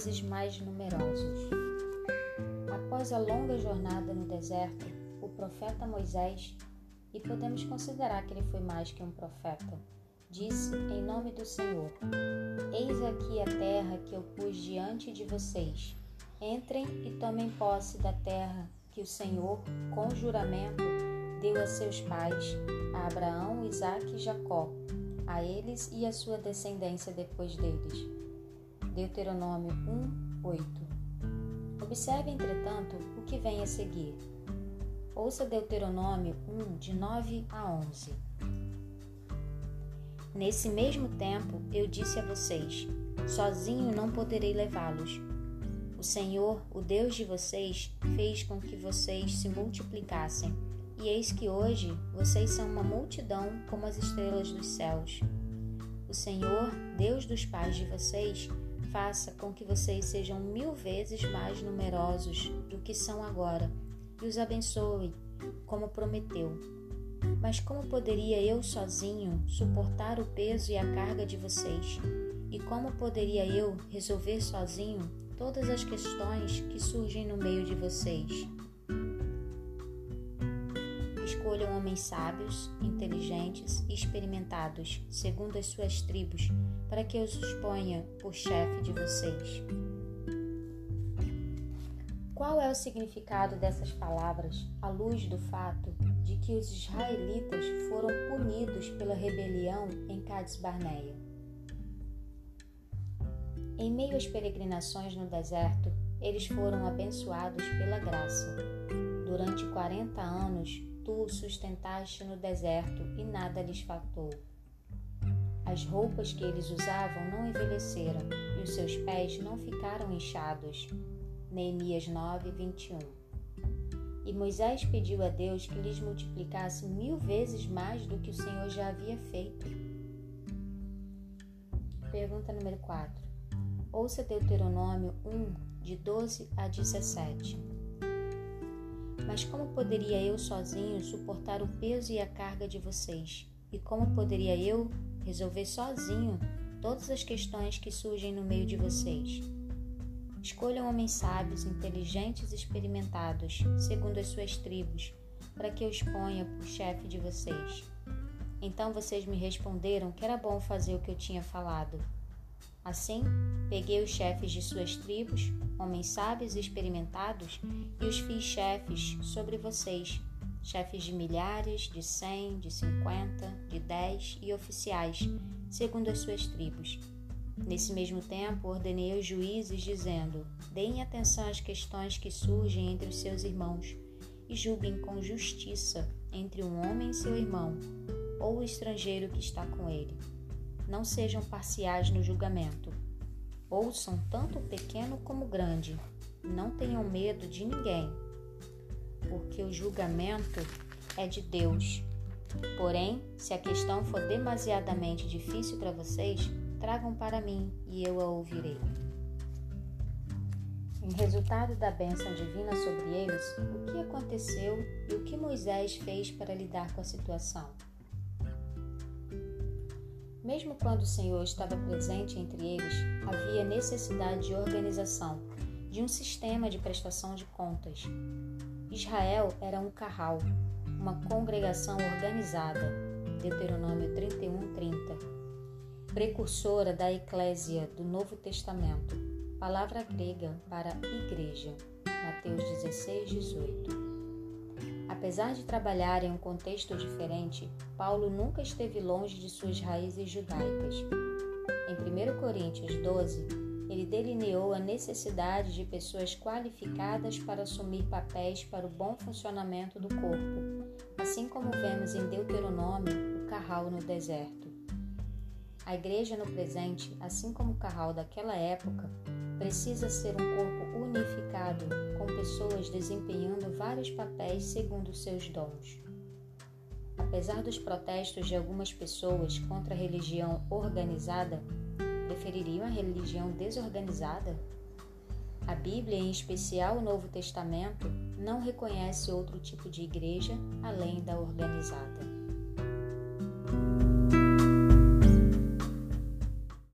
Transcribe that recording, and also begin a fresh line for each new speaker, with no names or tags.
vezes mais numerosos. Após a longa jornada no deserto, o profeta Moisés, e podemos considerar que ele foi mais que um profeta, disse em nome do Senhor: Eis aqui a terra que eu pus diante de vocês. Entrem e tomem posse da terra que o Senhor, com juramento, deu a seus pais, a Abraão, Isaque e Jacó, a eles e a sua descendência depois deles. Deuteronômio 1, 8. Observe, entretanto, o que vem a seguir. Ouça Deuteronômio 1, de 9 a 11. Nesse mesmo tempo eu disse a vocês: sozinho não poderei levá-los. O Senhor, o Deus de vocês, fez com que vocês se multiplicassem, e eis que hoje vocês são uma multidão como as estrelas dos céus. O Senhor, Deus dos pais de vocês, faça com que vocês sejam mil vezes mais numerosos do que são agora, e os abençoe, como prometeu. Mas como poderia eu sozinho suportar o peso e a carga de vocês? E como poderia eu resolver sozinho todas as questões que surgem no meio de vocês? Escolham homens sábios, inteligentes e experimentados, segundo as suas tribos, para que eu os ponha por chefe de vocês. Qual é o significado dessas palavras à luz do fato de que os israelitas foram punidos pela rebelião em Cades Barneia? Em meio às peregrinações no deserto, eles foram abençoados pela graça. Durante 40 anos, tu sustentaste no deserto e nada lhes faltou. As roupas que eles usavam não envelheceram e os seus pés não ficaram inchados. Neemias 9, 21. E Moisés pediu a Deus que lhes multiplicasse mil vezes mais do que o Senhor já havia feito. Pergunta número 4. Ouça Deuteronômio 1, de 12 a 17. Mas como poderia eu sozinho suportar o peso e a carga de vocês? E como poderia eu resolver sozinho todas as questões que surgem no meio de vocês? Escolham homens sábios, inteligentes e experimentados, segundo as suas tribos, para que eu os ponha por chefe de vocês. Então vocês me responderam que era bom fazer o que eu tinha falado. Assim, peguei os chefes de suas tribos, homens sábios e experimentados, e os fiz chefes sobre vocês, chefes de milhares, de cem, de cinquenta, de dez e oficiais, segundo as suas tribos. Nesse mesmo tempo, ordenei aos juízes, dizendo: Deem atenção às questões que surgem entre os seus irmãos e julguem com justiça entre um homem e seu irmão, ou o estrangeiro que está com ele não sejam parciais no julgamento. Ouçam tanto o pequeno como o grande. Não tenham medo de ninguém, porque o julgamento é de Deus. Porém, se a questão for demasiadamente difícil para vocês, tragam para mim e eu a ouvirei. Em resultado da bênção divina sobre eles, o que aconteceu e o que Moisés fez para lidar com a situação? Mesmo quando o Senhor estava presente entre eles, havia necessidade de organização, de um sistema de prestação de contas. Israel era um carral, uma congregação organizada. Deuteronômio 31, 30. Precursora da Eclésia do Novo Testamento, palavra grega para igreja. Mateus 16, 18. Apesar de trabalhar em um contexto diferente, Paulo nunca esteve longe de suas raízes judaicas. Em 1 Coríntios 12, ele delineou a necessidade de pessoas qualificadas para assumir papéis para o bom funcionamento do corpo, assim como vemos em Deuteronômio o carral no deserto. A igreja no presente, assim como o carral daquela época, precisa ser um corpo unificado, com pessoas desempenhando vários papéis segundo seus dons. Apesar dos protestos de algumas pessoas contra a religião organizada, prefeririam a religião desorganizada? A Bíblia, em especial o Novo Testamento, não reconhece outro tipo de igreja além da organizada.